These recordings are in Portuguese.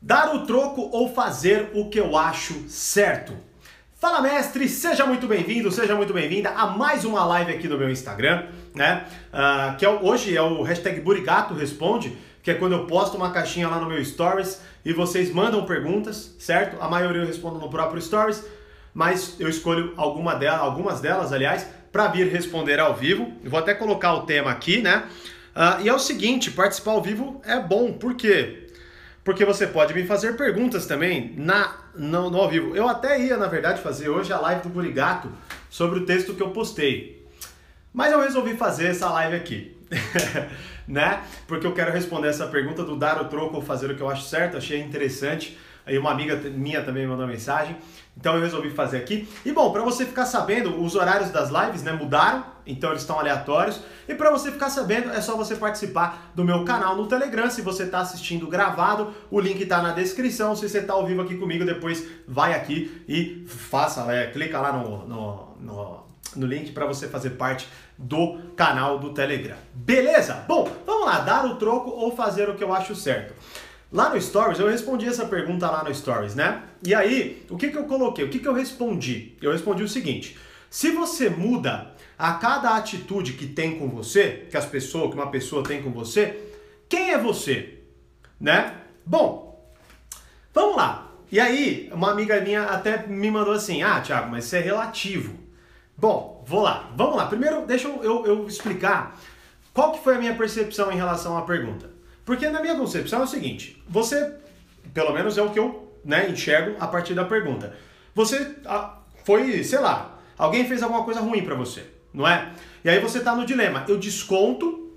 Dar o troco ou fazer o que eu acho certo? Fala mestre, seja muito bem-vindo, seja muito bem-vinda a mais uma live aqui no meu Instagram, né? Uh, que é, hoje é o hashtag Burigato Responde, que é quando eu posto uma caixinha lá no meu Stories e vocês mandam perguntas, certo? A maioria eu respondo no próprio Stories, mas eu escolho alguma delas, algumas delas, aliás, para vir responder ao vivo. Eu vou até colocar o tema aqui, né? Uh, e é o seguinte, participar ao vivo é bom, por quê? Porque você pode me fazer perguntas também na, no, no, ao vivo. Eu até ia, na verdade, fazer hoje a live do Burigato sobre o texto que eu postei. Mas eu resolvi fazer essa live aqui, né? Porque eu quero responder essa pergunta do dar o troco ou fazer o que eu acho certo, achei interessante. Aí uma amiga minha também mandou mensagem. Então eu resolvi fazer aqui. E bom, para você ficar sabendo, os horários das lives, né, mudaram, então eles estão aleatórios. E para você ficar sabendo, é só você participar do meu canal no Telegram. Se você está assistindo gravado, o link está na descrição. Se você está ao vivo aqui comigo, depois vai aqui e faça, é, clica lá no, no, no, no link para você fazer parte do canal do Telegram. Beleza? Bom, vamos lá, dar o troco ou fazer o que eu acho certo. Lá no Stories, eu respondi essa pergunta lá no Stories, né? E aí, o que, que eu coloquei? O que, que eu respondi? Eu respondi o seguinte: se você muda a cada atitude que tem com você, que as pessoas, que uma pessoa tem com você, quem é você? Né? Bom, vamos lá. E aí, uma amiga minha até me mandou assim: ah, Thiago, mas isso é relativo. Bom, vou lá. Vamos lá. Primeiro, deixa eu, eu, eu explicar qual que foi a minha percepção em relação à pergunta. Porque na minha concepção é o seguinte, você, pelo menos é o que eu né, enxergo a partir da pergunta. Você foi, sei lá, alguém fez alguma coisa ruim para você, não é? E aí você tá no dilema, eu desconto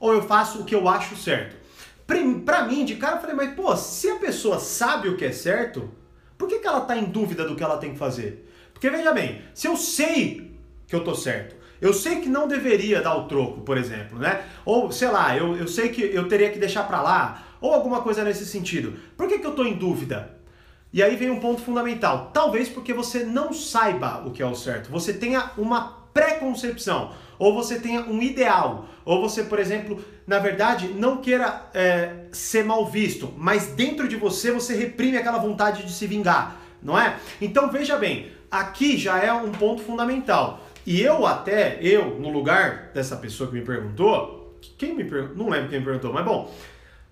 ou eu faço o que eu acho certo? Pra mim, de cara, eu falei, mas pô, se a pessoa sabe o que é certo, por que, que ela tá em dúvida do que ela tem que fazer? Porque veja bem, se eu sei que eu tô certo, eu sei que não deveria dar o troco, por exemplo, né? Ou, sei lá, eu, eu sei que eu teria que deixar para lá, ou alguma coisa nesse sentido. Por que, que eu estou em dúvida? E aí vem um ponto fundamental. Talvez porque você não saiba o que é o certo. Você tenha uma preconcepção, ou você tenha um ideal, ou você, por exemplo, na verdade, não queira é, ser mal visto, mas dentro de você você reprime aquela vontade de se vingar, não é? Então veja bem, aqui já é um ponto fundamental. E eu até, eu, no lugar dessa pessoa que me perguntou, quem me perguntou? Não lembro quem me perguntou, mas bom,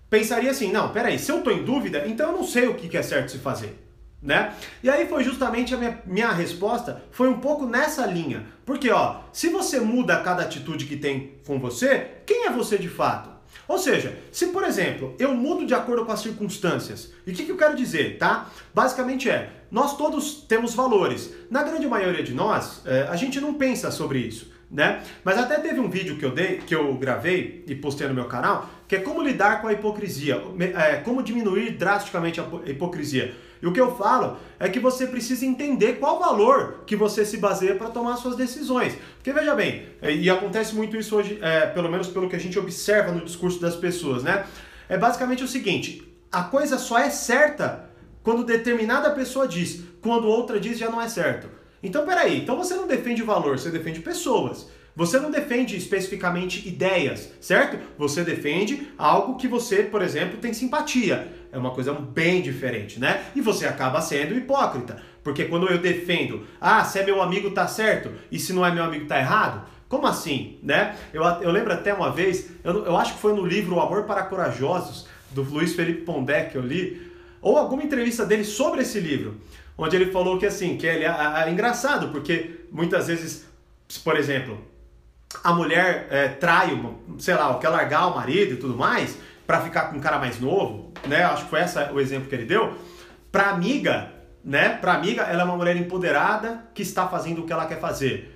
pensaria assim, não, peraí, se eu tô em dúvida, então eu não sei o que é certo se fazer. Né? E aí foi justamente a minha, minha resposta, foi um pouco nessa linha. Porque, ó, se você muda cada atitude que tem com você, quem é você de fato? Ou seja, se por exemplo eu mudo de acordo com as circunstâncias, e o que, que eu quero dizer, tá? Basicamente é, nós todos temos valores. Na grande maioria de nós, é, a gente não pensa sobre isso, né? Mas até teve um vídeo que eu dei, que eu gravei e postei no meu canal, que é como lidar com a hipocrisia, é, como diminuir drasticamente a hipocrisia. E o que eu falo é que você precisa entender qual valor que você se baseia para tomar suas decisões. Porque veja bem, e acontece muito isso hoje, é, pelo menos pelo que a gente observa no discurso das pessoas, né? É basicamente o seguinte: a coisa só é certa quando determinada pessoa diz, quando outra diz já não é certo. Então peraí, então você não defende valor, você defende pessoas. Você não defende especificamente ideias, certo? Você defende algo que você, por exemplo, tem simpatia. É uma coisa bem diferente, né? E você acaba sendo hipócrita. Porque quando eu defendo, ah, se é meu amigo tá certo e se não é meu amigo tá errado, como assim, né? Eu, eu lembro até uma vez, eu, eu acho que foi no livro O Amor para Corajosos, do Luiz Felipe Pondé, que eu li, ou alguma entrevista dele sobre esse livro, onde ele falou que assim, que ele é, é, é engraçado, porque muitas vezes, por exemplo, a mulher é, trai, sei lá, quer largar o marido e tudo mais, para ficar com um cara mais novo, né? Acho que foi esse o exemplo que ele deu. Pra amiga, né? Pra amiga, ela é uma mulher empoderada que está fazendo o que ela quer fazer.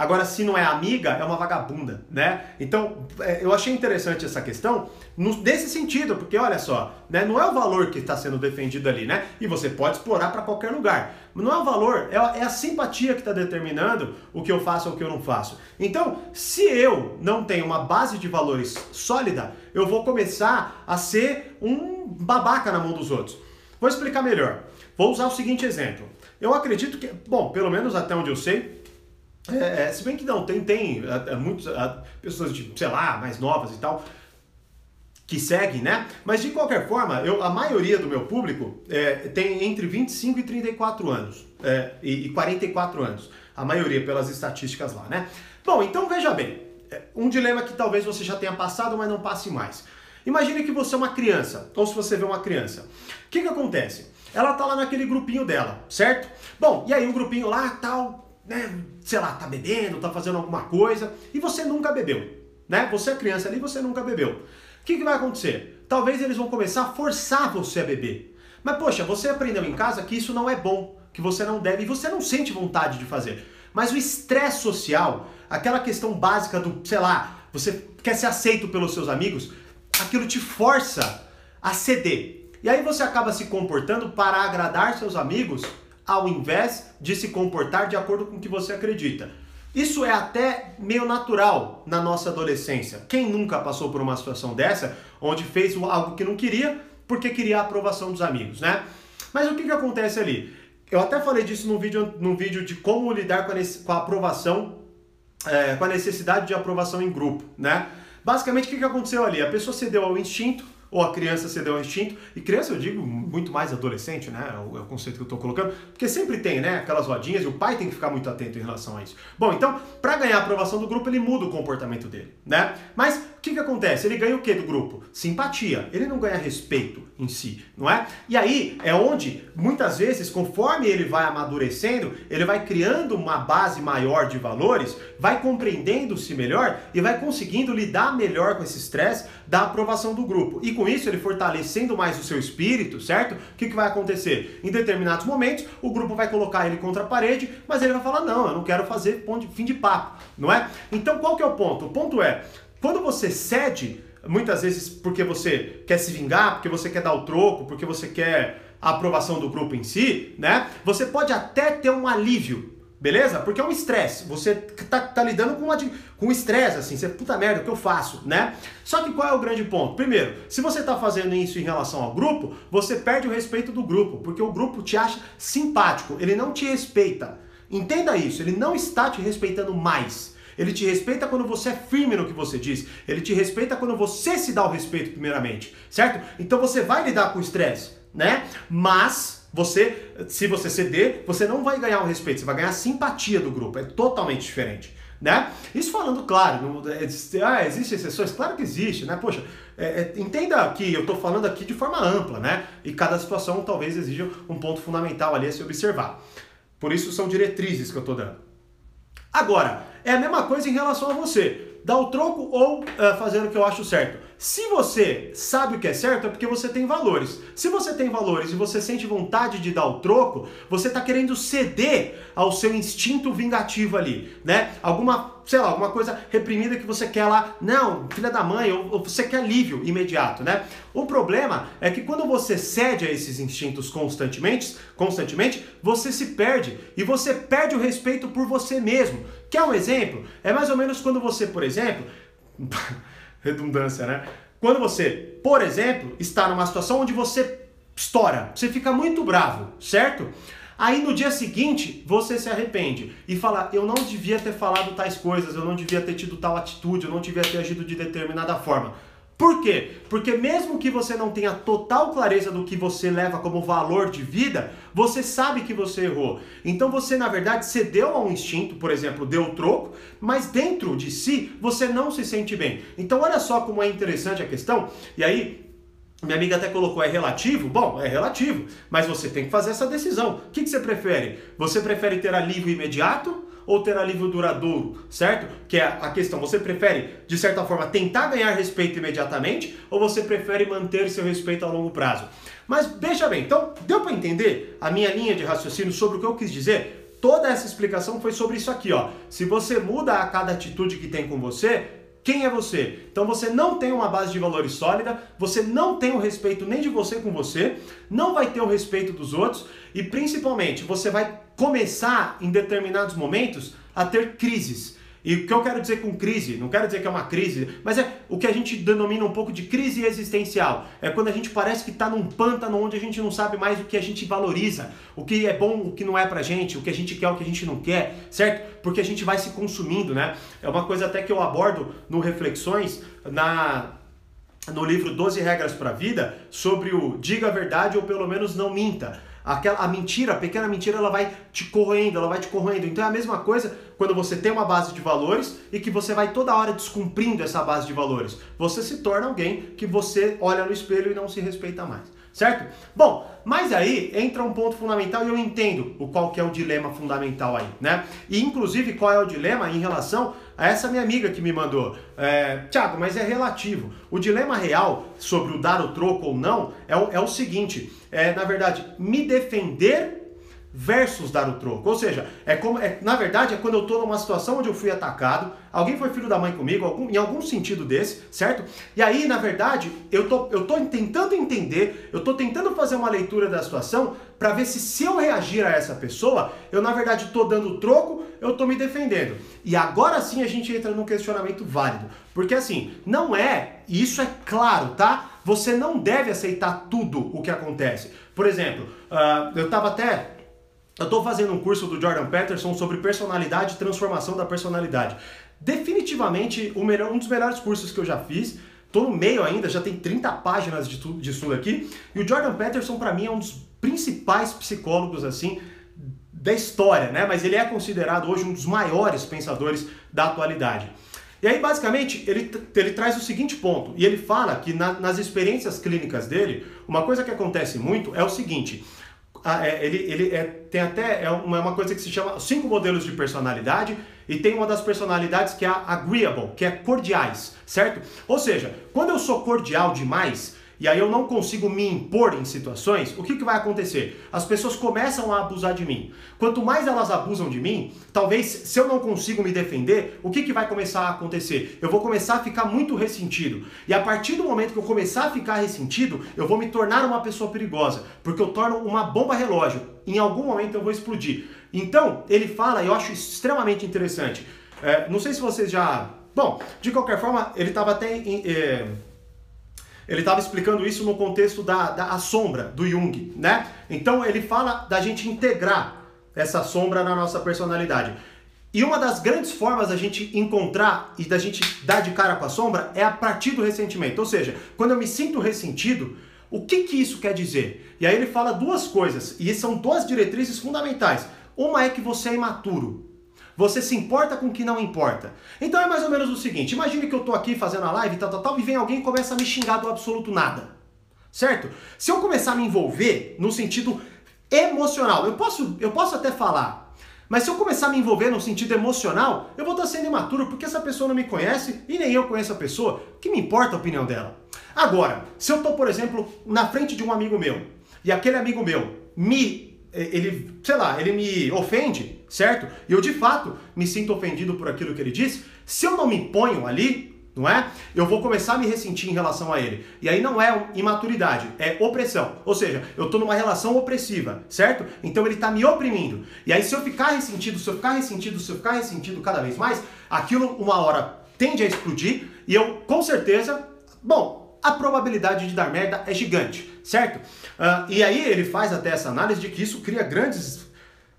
Agora, se não é amiga, é uma vagabunda, né? Então, é, eu achei interessante essa questão nesse sentido, porque olha só, né? Não é o valor que está sendo defendido ali, né? E você pode explorar para qualquer lugar. Não é o valor, é a, é a simpatia que está determinando o que eu faço ou o que eu não faço. Então, se eu não tenho uma base de valores sólida, eu vou começar a ser um babaca na mão dos outros. Vou explicar melhor. Vou usar o seguinte exemplo. Eu acredito que, bom, pelo menos até onde eu sei, é, é, se bem que não, tem, tem é, é muitas pessoas de, sei lá, mais novas e tal, que segue, né? Mas de qualquer forma, eu, a maioria do meu público é, tem entre 25 e 34 anos é, e, e 44 anos. A maioria pelas estatísticas lá, né? Bom, então veja bem, é, um dilema que talvez você já tenha passado, mas não passe mais. Imagine que você é uma criança, ou se você vê uma criança. O que, que acontece? Ela tá lá naquele grupinho dela, certo? Bom, e aí o grupinho lá, tal, né, sei lá, tá bebendo, tá fazendo alguma coisa, e você nunca bebeu, né? Você é criança ali, você nunca bebeu. O que, que vai acontecer? Talvez eles vão começar a forçar você a beber. Mas poxa, você aprendeu em casa que isso não é bom, que você não deve, e você não sente vontade de fazer. Mas o estresse social, aquela questão básica do, sei lá, você quer ser aceito pelos seus amigos, aquilo te força a ceder. E aí você acaba se comportando para agradar seus amigos ao invés de se comportar de acordo com o que você acredita. Isso é até meio natural na nossa adolescência. Quem nunca passou por uma situação dessa, onde fez algo que não queria porque queria a aprovação dos amigos, né? Mas o que, que acontece ali? Eu até falei disso num vídeo, num vídeo de como lidar com a, com a aprovação, é, com a necessidade de aprovação em grupo, né? Basicamente, o que, que aconteceu ali? A pessoa cedeu ao instinto, ou a criança cedeu ao instinto, e criança eu digo muito mais adolescente, né? É o, é conceito que eu estou colocando, porque sempre tem, né? Aquelas rodinhas e o pai tem que ficar muito atento em relação a isso. Bom, então, para ganhar a aprovação do grupo, ele muda o comportamento dele, né? Mas que, que acontece? Ele ganha o que do grupo? Simpatia. Ele não ganha respeito em si, não é? E aí é onde, muitas vezes, conforme ele vai amadurecendo, ele vai criando uma base maior de valores, vai compreendendo-se melhor e vai conseguindo lidar melhor com esse estresse da aprovação do grupo. E com isso, ele fortalecendo mais o seu espírito, certo? O que, que vai acontecer? Em determinados momentos, o grupo vai colocar ele contra a parede, mas ele vai falar: não, eu não quero fazer fim de papo, não é? Então qual que é o ponto? O ponto é, quando você cede, muitas vezes porque você quer se vingar, porque você quer dar o troco, porque você quer a aprovação do grupo em si, né? Você pode até ter um alívio, beleza? Porque é um estresse. Você tá, tá lidando com, uma, com estresse, assim, você, puta merda, o que eu faço, né? Só que qual é o grande ponto? Primeiro, se você tá fazendo isso em relação ao grupo, você perde o respeito do grupo, porque o grupo te acha simpático, ele não te respeita. Entenda isso, ele não está te respeitando mais. Ele te respeita quando você é firme no que você diz. Ele te respeita quando você se dá o respeito primeiramente, certo? Então você vai lidar com o estresse, né? Mas você, se você ceder, você não vai ganhar o respeito, você vai ganhar a simpatia do grupo. É totalmente diferente. Né? Isso falando claro, não, é, ah, existem exceções? Claro que existe, né? Poxa, é, é, entenda que eu estou falando aqui de forma ampla, né? E cada situação talvez exija um ponto fundamental ali a se observar. Por isso são diretrizes que eu estou dando. Agora, é a mesma coisa em relação a você. Dar o troco ou uh, fazer o que eu acho certo. Se você sabe o que é certo, é porque você tem valores. Se você tem valores e você sente vontade de dar o troco, você está querendo ceder ao seu instinto vingativo ali, né? Alguma, sei lá, alguma coisa reprimida que você quer lá, não, filha da mãe, ou, ou você quer alívio imediato, né? O problema é que quando você cede a esses instintos constantemente, constantemente, você se perde e você perde o respeito por você mesmo. Quer um exemplo? É mais ou menos quando você, por exemplo, redundância, né? Quando você, por exemplo, está numa situação onde você estoura, você fica muito bravo, certo? Aí no dia seguinte você se arrepende e fala: eu não devia ter falado tais coisas, eu não devia ter tido tal atitude, eu não devia ter agido de determinada forma. Por quê? Porque mesmo que você não tenha total clareza do que você leva como valor de vida, você sabe que você errou. Então você, na verdade, cedeu a um instinto, por exemplo, deu troco, mas dentro de si você não se sente bem. Então olha só como é interessante a questão. E aí, minha amiga até colocou, é relativo? Bom, é relativo, mas você tem que fazer essa decisão. O que, que você prefere? Você prefere ter alívio imediato ou ter alívio duradouro, certo? Que é a questão, você prefere, de certa forma, tentar ganhar respeito imediatamente ou você prefere manter seu respeito a longo prazo? Mas veja bem, então, deu para entender a minha linha de raciocínio sobre o que eu quis dizer? Toda essa explicação foi sobre isso aqui, ó. Se você muda a cada atitude que tem com você, quem é você? Então você não tem uma base de valores sólida, você não tem o respeito nem de você com você, não vai ter o respeito dos outros e principalmente você vai começar em determinados momentos a ter crises. E o que eu quero dizer com crise, não quero dizer que é uma crise, mas é o que a gente denomina um pouco de crise existencial. É quando a gente parece que está num pântano onde a gente não sabe mais o que a gente valoriza, o que é bom, o que não é pra gente, o que a gente quer, o que a gente não quer, certo? Porque a gente vai se consumindo, né? É uma coisa até que eu abordo no Reflexões, na no livro 12 Regras para a Vida sobre o diga a verdade ou pelo menos não minta. Aquela, a mentira, a pequena mentira, ela vai te corroendo, ela vai te corroendo. Então é a mesma coisa quando você tem uma base de valores e que você vai toda hora descumprindo essa base de valores. Você se torna alguém que você olha no espelho e não se respeita mais certo? Bom, mas aí entra um ponto fundamental e eu entendo o qual que é o dilema fundamental aí, né? E inclusive qual é o dilema em relação essa minha amiga que me mandou. É, Tiago, mas é relativo. O dilema real sobre o dar o troco ou não é o, é o seguinte: é, na verdade, me defender versus dar o troco. Ou seja, é como, é, na verdade, é quando eu estou numa situação onde eu fui atacado, alguém foi filho da mãe comigo, algum, em algum sentido desse, certo? E aí, na verdade, eu tô, eu tô tentando entender, eu tô tentando fazer uma leitura da situação para ver se se eu reagir a essa pessoa, eu na verdade estou dando troco, eu estou me defendendo. E agora sim a gente entra num questionamento válido. Porque assim, não é, e isso é claro, tá? Você não deve aceitar tudo o que acontece. Por exemplo, uh, eu estava até eu estou fazendo um curso do Jordan Peterson sobre personalidade e transformação da personalidade. Definitivamente o melhor, um dos melhores cursos que eu já fiz. Estou no meio ainda, já tem 30 páginas de tudo, estudo aqui. E o Jordan Peterson, para mim, é um dos principais psicólogos assim da história, né? Mas ele é considerado hoje um dos maiores pensadores da atualidade. E aí, basicamente, ele, ele traz o seguinte ponto, e ele fala que na, nas experiências clínicas dele, uma coisa que acontece muito é o seguinte: ah, é, ele, ele é, tem até é uma, é uma coisa que se chama cinco modelos de personalidade e tem uma das personalidades que é a agreeable, que é cordiais, certo? Ou seja, quando eu sou cordial demais, e aí eu não consigo me impor em situações, o que, que vai acontecer? As pessoas começam a abusar de mim. Quanto mais elas abusam de mim, talvez se eu não consigo me defender, o que, que vai começar a acontecer? Eu vou começar a ficar muito ressentido. E a partir do momento que eu começar a ficar ressentido, eu vou me tornar uma pessoa perigosa, porque eu torno uma bomba relógio. Em algum momento eu vou explodir. Então, ele fala, e eu acho extremamente interessante. É, não sei se vocês já. Bom, de qualquer forma, ele estava até. Em, é ele estava explicando isso no contexto da, da sombra do Jung, né? Então ele fala da gente integrar essa sombra na nossa personalidade. E uma das grandes formas da gente encontrar e da gente dar de cara com a sombra é a partir do ressentimento. Ou seja, quando eu me sinto ressentido, o que, que isso quer dizer? E aí ele fala duas coisas, e são duas diretrizes fundamentais. Uma é que você é imaturo. Você se importa com o que não importa. Então é mais ou menos o seguinte: imagine que eu estou aqui fazendo a live, tal, tal, tal, e vem alguém e começa a me xingar do absoluto nada. Certo? Se eu começar a me envolver no sentido emocional, eu posso, eu posso até falar, mas se eu começar a me envolver no sentido emocional, eu vou estar sendo imaturo porque essa pessoa não me conhece e nem eu conheço a pessoa. que me importa a opinião dela? Agora, se eu estou, por exemplo, na frente de um amigo meu e aquele amigo meu me ele, sei lá, ele me ofende, certo? E eu de fato me sinto ofendido por aquilo que ele disse. Se eu não me ponho ali, não é? Eu vou começar a me ressentir em relação a ele. E aí não é imaturidade, é opressão. Ou seja, eu estou numa relação opressiva, certo? Então ele está me oprimindo. E aí se eu ficar ressentido, se eu ficar ressentido, se eu ficar ressentido cada vez mais, aquilo uma hora tende a explodir e eu com certeza, bom, a probabilidade de dar merda é gigante, certo? Uh, e aí ele faz até essa análise de que isso cria grandes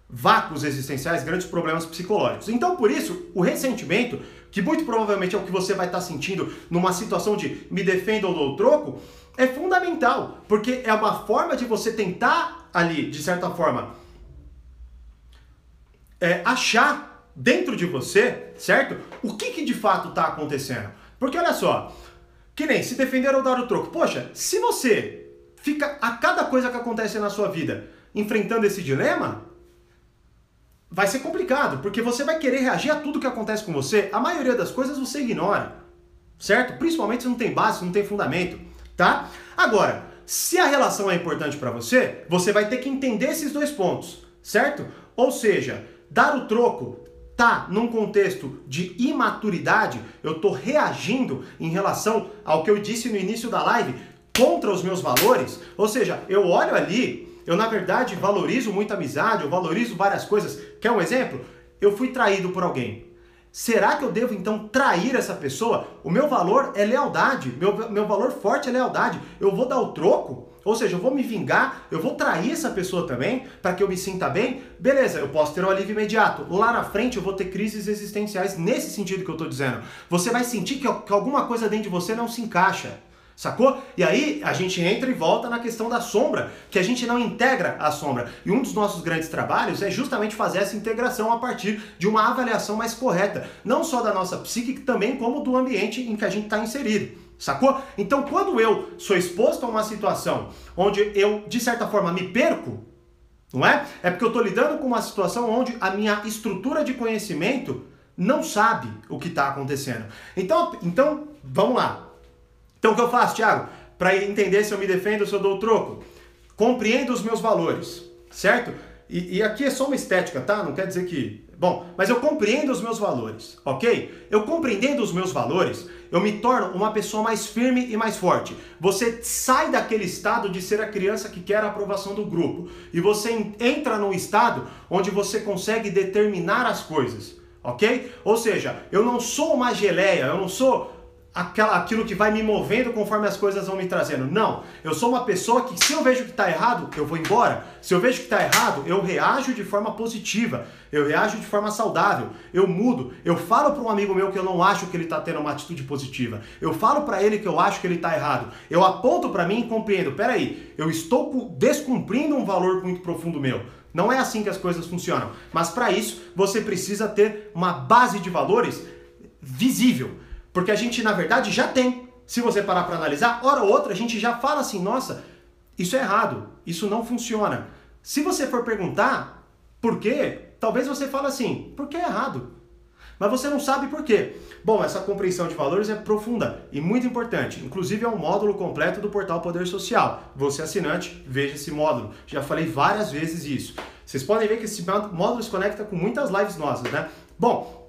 vácuos existenciais, grandes problemas psicológicos. Então, por isso, o ressentimento, que muito provavelmente é o que você vai estar sentindo numa situação de me defenda ou dou troco, é fundamental, porque é uma forma de você tentar ali, de certa forma, é, achar dentro de você, certo? O que, que de fato está acontecendo. Porque olha só, que nem se defender ou dar o troco. Poxa, se você fica a cada coisa que acontece na sua vida enfrentando esse dilema, vai ser complicado, porque você vai querer reagir a tudo que acontece com você. A maioria das coisas você ignora, certo? Principalmente se não tem base, se não tem fundamento, tá? Agora, se a relação é importante para você, você vai ter que entender esses dois pontos, certo? Ou seja, dar o troco tá num contexto de imaturidade, eu estou reagindo em relação ao que eu disse no início da live contra os meus valores, ou seja, eu olho ali, eu na verdade valorizo muito amizade, eu valorizo várias coisas. Quer um exemplo? Eu fui traído por alguém. Será que eu devo então trair essa pessoa? O meu valor é lealdade, meu, meu valor forte é lealdade. Eu vou dar o troco? Ou seja, eu vou me vingar, eu vou trair essa pessoa também para que eu me sinta bem. Beleza, eu posso ter um alívio imediato. Lá na frente eu vou ter crises existenciais nesse sentido que eu estou dizendo. Você vai sentir que, que alguma coisa dentro de você não se encaixa. Sacou? E aí a gente entra e volta na questão da sombra, que a gente não integra a sombra. E um dos nossos grandes trabalhos é justamente fazer essa integração a partir de uma avaliação mais correta, não só da nossa psique, também como do ambiente em que a gente está inserido. Sacou? Então, quando eu sou exposto a uma situação onde eu, de certa forma, me perco, não é? É porque eu estou lidando com uma situação onde a minha estrutura de conhecimento não sabe o que está acontecendo. Então, então, vamos lá. Então o que eu faço, Thiago? Para entender se eu me defendo ou se eu dou o troco? Compreendo os meus valores, certo? E, e, aqui é só uma estética, tá? Não quer dizer que. Bom, mas eu compreendo os meus valores, ok? Eu compreendendo os meus valores, eu me torno uma pessoa mais firme e mais forte. Você sai daquele estado de ser a criança que quer a aprovação do grupo e você entra num estado onde você consegue determinar as coisas, ok? Ou seja, eu não sou uma geleia, eu não sou aquela, aquilo que vai me movendo conforme as coisas vão me trazendo. Não, eu sou uma pessoa que se eu vejo que está errado, eu vou embora. Se eu vejo que está errado, eu reajo de forma positiva, eu reajo de forma saudável, eu mudo. Eu falo para um amigo meu que eu não acho que ele está tendo uma atitude positiva. Eu falo para ele que eu acho que ele está errado. Eu aponto para mim e compreendo. Peraí, eu estou descumprindo um valor muito profundo meu. Não é assim que as coisas funcionam. Mas para isso, você precisa ter uma base de valores visível. Porque a gente, na verdade, já tem. Se você parar para analisar, hora ou outra a gente já fala assim: nossa, isso é errado, isso não funciona. Se você for perguntar por quê, talvez você fale assim: porque é errado. Mas você não sabe por quê. Bom, essa compreensão de valores é profunda e muito importante. Inclusive é um módulo completo do portal Poder Social. Você assinante, veja esse módulo. Já falei várias vezes isso. Vocês podem ver que esse módulo se conecta com muitas lives nossas, né? Bom,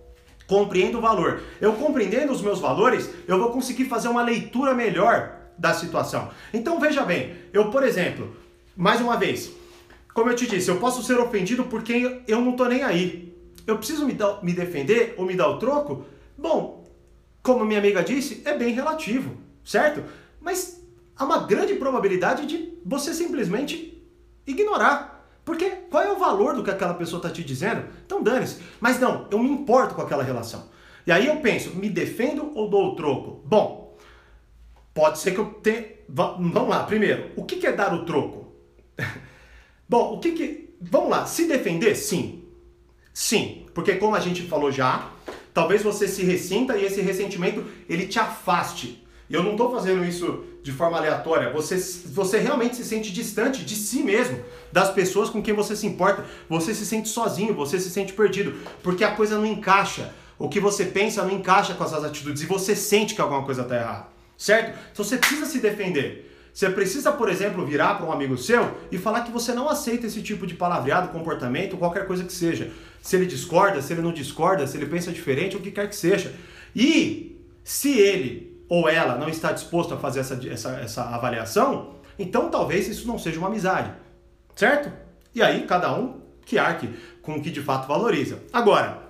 Compreendo o valor. Eu compreendendo os meus valores, eu vou conseguir fazer uma leitura melhor da situação. Então veja bem, eu, por exemplo, mais uma vez, como eu te disse, eu posso ser ofendido porque eu não tô nem aí. Eu preciso me, dar, me defender ou me dar o troco? Bom, como minha amiga disse, é bem relativo, certo? Mas há uma grande probabilidade de você simplesmente ignorar. Porque qual é o valor do que aquela pessoa está te dizendo? Então dane-se. Mas não, eu me importo com aquela relação. E aí eu penso, me defendo ou dou o troco? Bom, pode ser que eu tenha. Vamos lá, primeiro, o que é dar o troco? Bom, o que que. Vamos lá, se defender? Sim. Sim, porque como a gente falou já, talvez você se ressinta e esse ressentimento ele te afaste. Eu não estou fazendo isso de forma aleatória, você, você realmente se sente distante de si mesmo, das pessoas com quem você se importa. Você se sente sozinho, você se sente perdido, porque a coisa não encaixa. O que você pensa não encaixa com as suas atitudes e você sente que alguma coisa está errada, certo? Então você precisa se defender. Você precisa, por exemplo, virar para um amigo seu e falar que você não aceita esse tipo de palavreado, comportamento, qualquer coisa que seja. Se ele discorda, se ele não discorda, se ele pensa diferente, o que quer que seja. E se ele ou ela não está disposto a fazer essa, essa, essa avaliação, então talvez isso não seja uma amizade, certo? E aí cada um que arque com o que de fato valoriza. Agora,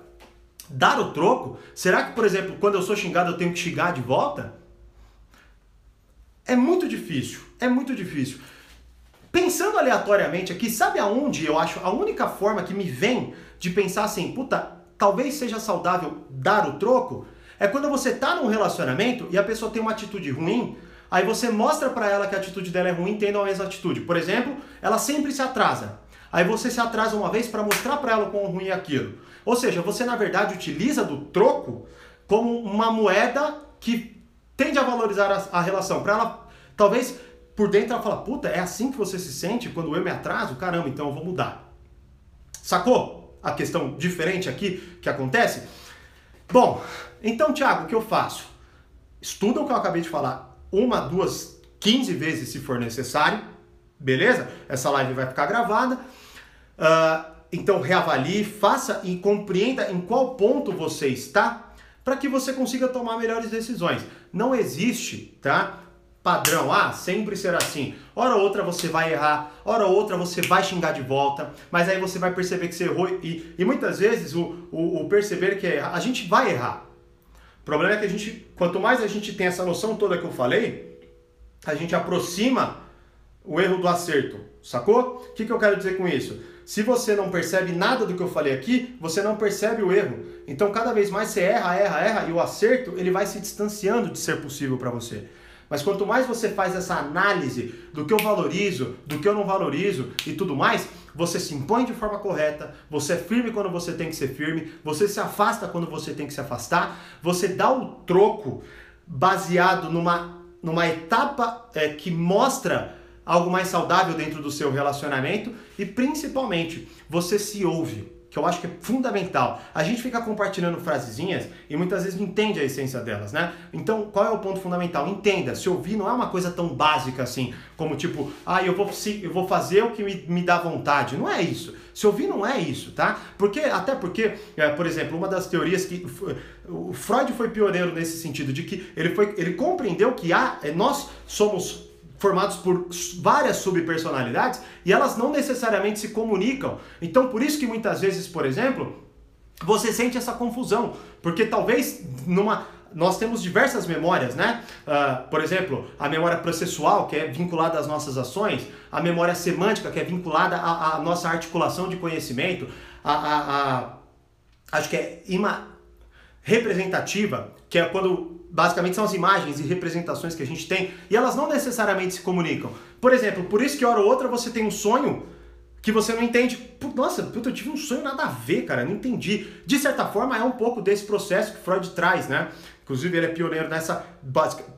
dar o troco, será que, por exemplo, quando eu sou xingado eu tenho que xingar de volta? É muito difícil, é muito difícil. Pensando aleatoriamente aqui, sabe aonde eu acho a única forma que me vem de pensar assim, puta, talvez seja saudável dar o troco? É quando você está num relacionamento e a pessoa tem uma atitude ruim, aí você mostra para ela que a atitude dela é ruim, tendo a mesma atitude. Por exemplo, ela sempre se atrasa. Aí você se atrasa uma vez para mostrar para ela quão ruim é aquilo. Ou seja, você na verdade utiliza do troco como uma moeda que tende a valorizar a, a relação. Para ela, talvez por dentro ela fala, puta, é assim que você se sente quando eu me atraso? Caramba, então eu vou mudar. Sacou a questão diferente aqui que acontece? Bom, então, Thiago, o que eu faço? Estuda o que eu acabei de falar uma, duas, quinze vezes se for necessário, beleza? Essa live vai ficar gravada. Uh, então, reavalie, faça e compreenda em qual ponto você está para que você consiga tomar melhores decisões. Não existe, tá? Padrão, ah, sempre será assim. Hora ou outra você vai errar, hora ou outra você vai xingar de volta, mas aí você vai perceber que você errou e, e muitas vezes o, o, o perceber que é errar, a gente vai errar. O problema é que a gente, quanto mais a gente tem essa noção toda que eu falei, a gente aproxima o erro do acerto, sacou? O que, que eu quero dizer com isso? Se você não percebe nada do que eu falei aqui, você não percebe o erro. Então, cada vez mais você erra, erra, erra, e o acerto ele vai se distanciando de ser possível para você. Mas quanto mais você faz essa análise do que eu valorizo, do que eu não valorizo e tudo mais, você se impõe de forma correta, você é firme quando você tem que ser firme, você se afasta quando você tem que se afastar, você dá o troco baseado numa, numa etapa é, que mostra algo mais saudável dentro do seu relacionamento e principalmente você se ouve, que eu acho que é fundamental. A gente fica compartilhando frasezinhas e muitas vezes não entende a essência delas, né? Então, qual é o ponto fundamental? Entenda, se ouvir não é uma coisa tão básica assim, como tipo, ah, eu vou, eu vou fazer o que me, me dá vontade. Não é isso. Se ouvir não é isso, tá? Porque, até porque, é, por exemplo, uma das teorias que o Freud foi pioneiro nesse sentido, de que ele, foi, ele compreendeu que há, é, nós somos formados por várias subpersonalidades e elas não necessariamente se comunicam. Então, por isso que muitas vezes, por exemplo, você sente essa confusão, porque talvez numa nós temos diversas memórias, né? Uh, por exemplo, a memória processual, que é vinculada às nossas ações, a memória semântica, que é vinculada à, à nossa articulação de conhecimento, a, a, a acho que é ima, representativa, que é quando basicamente são as imagens e representações que a gente tem, e elas não necessariamente se comunicam. Por exemplo, por isso que hora ou outra você tem um sonho que você não entende. Nossa, puta, eu tive um sonho nada a ver, cara, não entendi. De certa forma, é um pouco desse processo que Freud traz, né? Inclusive, ele é pioneiro nessa.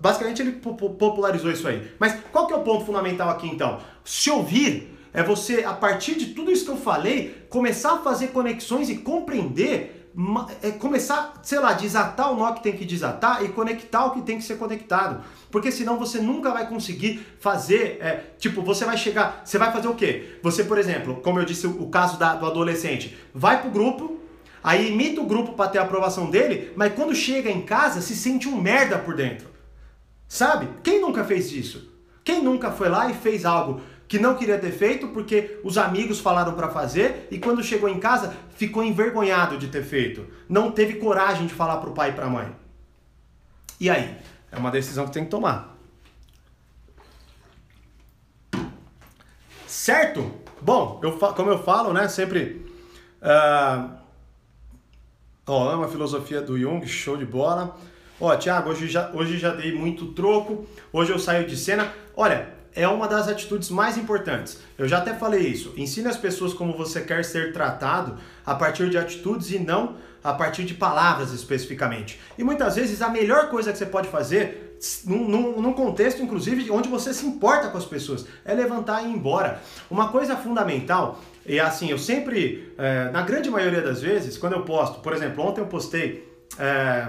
Basicamente, ele popularizou isso aí. Mas qual que é o ponto fundamental aqui, então? Se ouvir é você, a partir de tudo isso que eu falei, começar a fazer conexões e compreender é começar, sei lá, desatar o nó que tem que desatar e conectar o que tem que ser conectado. Porque senão você nunca vai conseguir fazer, é, tipo, você vai chegar, você vai fazer o quê? Você, por exemplo, como eu disse, o caso da, do adolescente, vai pro grupo, aí imita o grupo para ter a aprovação dele, mas quando chega em casa se sente um merda por dentro. Sabe? Quem nunca fez isso? Quem nunca foi lá e fez algo que não queria ter feito porque os amigos falaram para fazer e quando chegou em casa ficou envergonhado de ter feito. Não teve coragem de falar para o pai e para a mãe. E aí? É uma decisão que tem que tomar. Certo? Bom, eu, como eu falo, né, sempre. Uh, ó, amo a filosofia do Jung, show de bola. Ó, Thiago, hoje já, hoje já dei muito troco, hoje eu saio de cena. Olha, é uma das atitudes mais importantes. Eu já até falei isso. Ensine as pessoas como você quer ser tratado a partir de atitudes e não a partir de palavras especificamente. E muitas vezes a melhor coisa que você pode fazer, num, num, num contexto inclusive onde você se importa com as pessoas, é levantar e ir embora. Uma coisa fundamental e assim, eu sempre, é, na grande maioria das vezes, quando eu posto, por exemplo, ontem eu postei. É...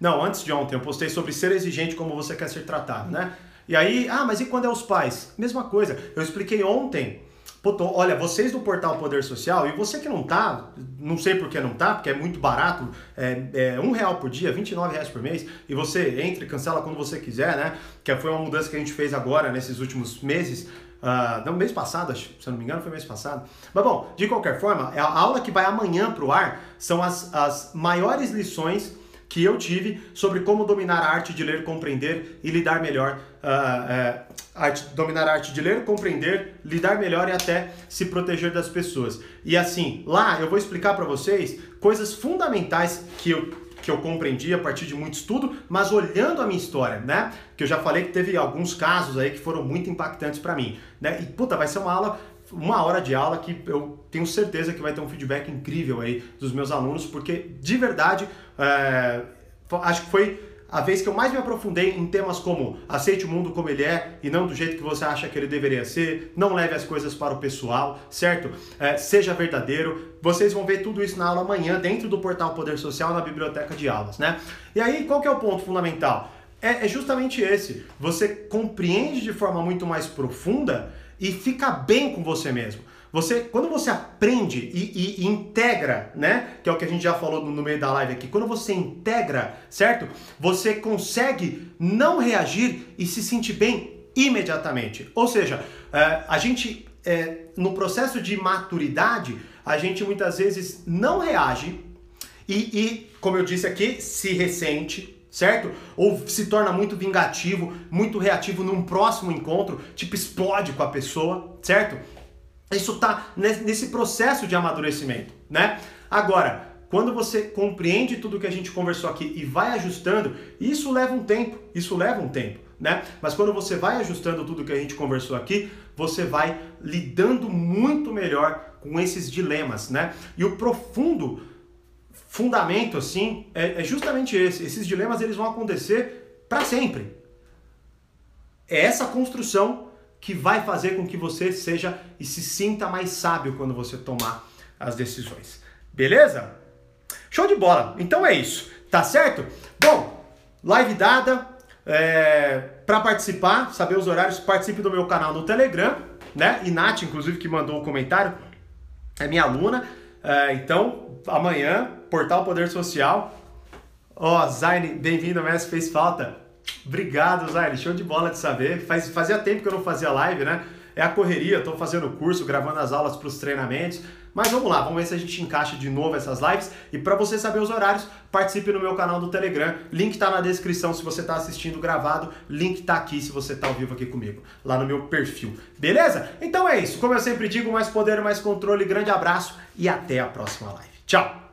Não, antes de ontem, eu postei sobre ser exigente como você quer ser tratado, né? E aí, ah, mas e quando é os pais? Mesma coisa. Eu expliquei ontem. olha, vocês do portal Poder Social, e você que não tá, não sei por que não tá, porque é muito barato, é, é um real por dia, 29 reais por mês, e você entra e cancela quando você quiser, né? Que foi uma mudança que a gente fez agora, nesses últimos meses, Uh, não, mês passado, se eu não me engano, foi mês passado. Mas bom, de qualquer forma, a aula que vai amanhã para o ar são as, as maiores lições que eu tive sobre como dominar a arte de ler, compreender e lidar melhor. Uh, arte, dominar a arte de ler, compreender, lidar melhor e até se proteger das pessoas. E assim, lá eu vou explicar para vocês coisas fundamentais que eu que eu compreendi a partir de muito estudo, mas olhando a minha história, né? Que eu já falei que teve alguns casos aí que foram muito impactantes para mim, né? E puta, vai ser uma aula uma hora de aula que eu tenho certeza que vai ter um feedback incrível aí dos meus alunos, porque de verdade é, acho que foi a vez que eu mais me aprofundei em temas como aceite o mundo como ele é e não do jeito que você acha que ele deveria ser, não leve as coisas para o pessoal, certo? É, seja verdadeiro. Vocês vão ver tudo isso na aula amanhã dentro do portal Poder Social na biblioteca de aulas, né? E aí, qual que é o ponto fundamental? É, é justamente esse. Você compreende de forma muito mais profunda e fica bem com você mesmo. Você, quando você aprende e, e, e, integra, né? Que é o que a gente já falou no, no, meio da live aqui. Quando você integra, certo? Você consegue não reagir e se sentir bem imediatamente. Ou seja, é, a gente, é, no processo de maturidade, a gente muitas vezes não reage e, e como eu disse aqui, se ressente, certo? Ou se torna muito vingativo, muito reativo num próximo encontro, tipo explode com a pessoa, certo? Isso está nesse processo de amadurecimento, né? Agora, quando você compreende tudo que a gente conversou aqui e vai ajustando, isso leva um tempo, isso leva um tempo, né? Mas quando você vai ajustando tudo que a gente conversou aqui, você vai lidando muito melhor com esses dilemas, né? E o profundo fundamento, assim, é, é justamente esse. Esses dilemas, eles vão acontecer para sempre. É essa construção que vai fazer com que você seja e se sinta mais sábio quando você tomar as decisões. Beleza? Show de bola. Então é isso. Tá certo? Bom, live dada. É, para participar, saber os horários, participe do meu canal no Telegram, né? E Nath, inclusive, que mandou um comentário, é minha aluna. É, então, amanhã, Portal Poder Social. Ó, oh, Zaine, bem-vindo, mestre, fez falta. Obrigado, Zaine, show de bola de saber. Faz, fazia tempo que eu não fazia live, né? É a correria, estou fazendo curso, gravando as aulas para os treinamentos. Mas vamos lá, vamos ver se a gente encaixa de novo essas lives. E para você saber os horários, participe no meu canal do Telegram. Link está na descrição se você está assistindo gravado. Link está aqui se você está ao vivo aqui comigo, lá no meu perfil. Beleza? Então é isso. Como eu sempre digo, mais poder, mais controle. Grande abraço e até a próxima live. Tchau!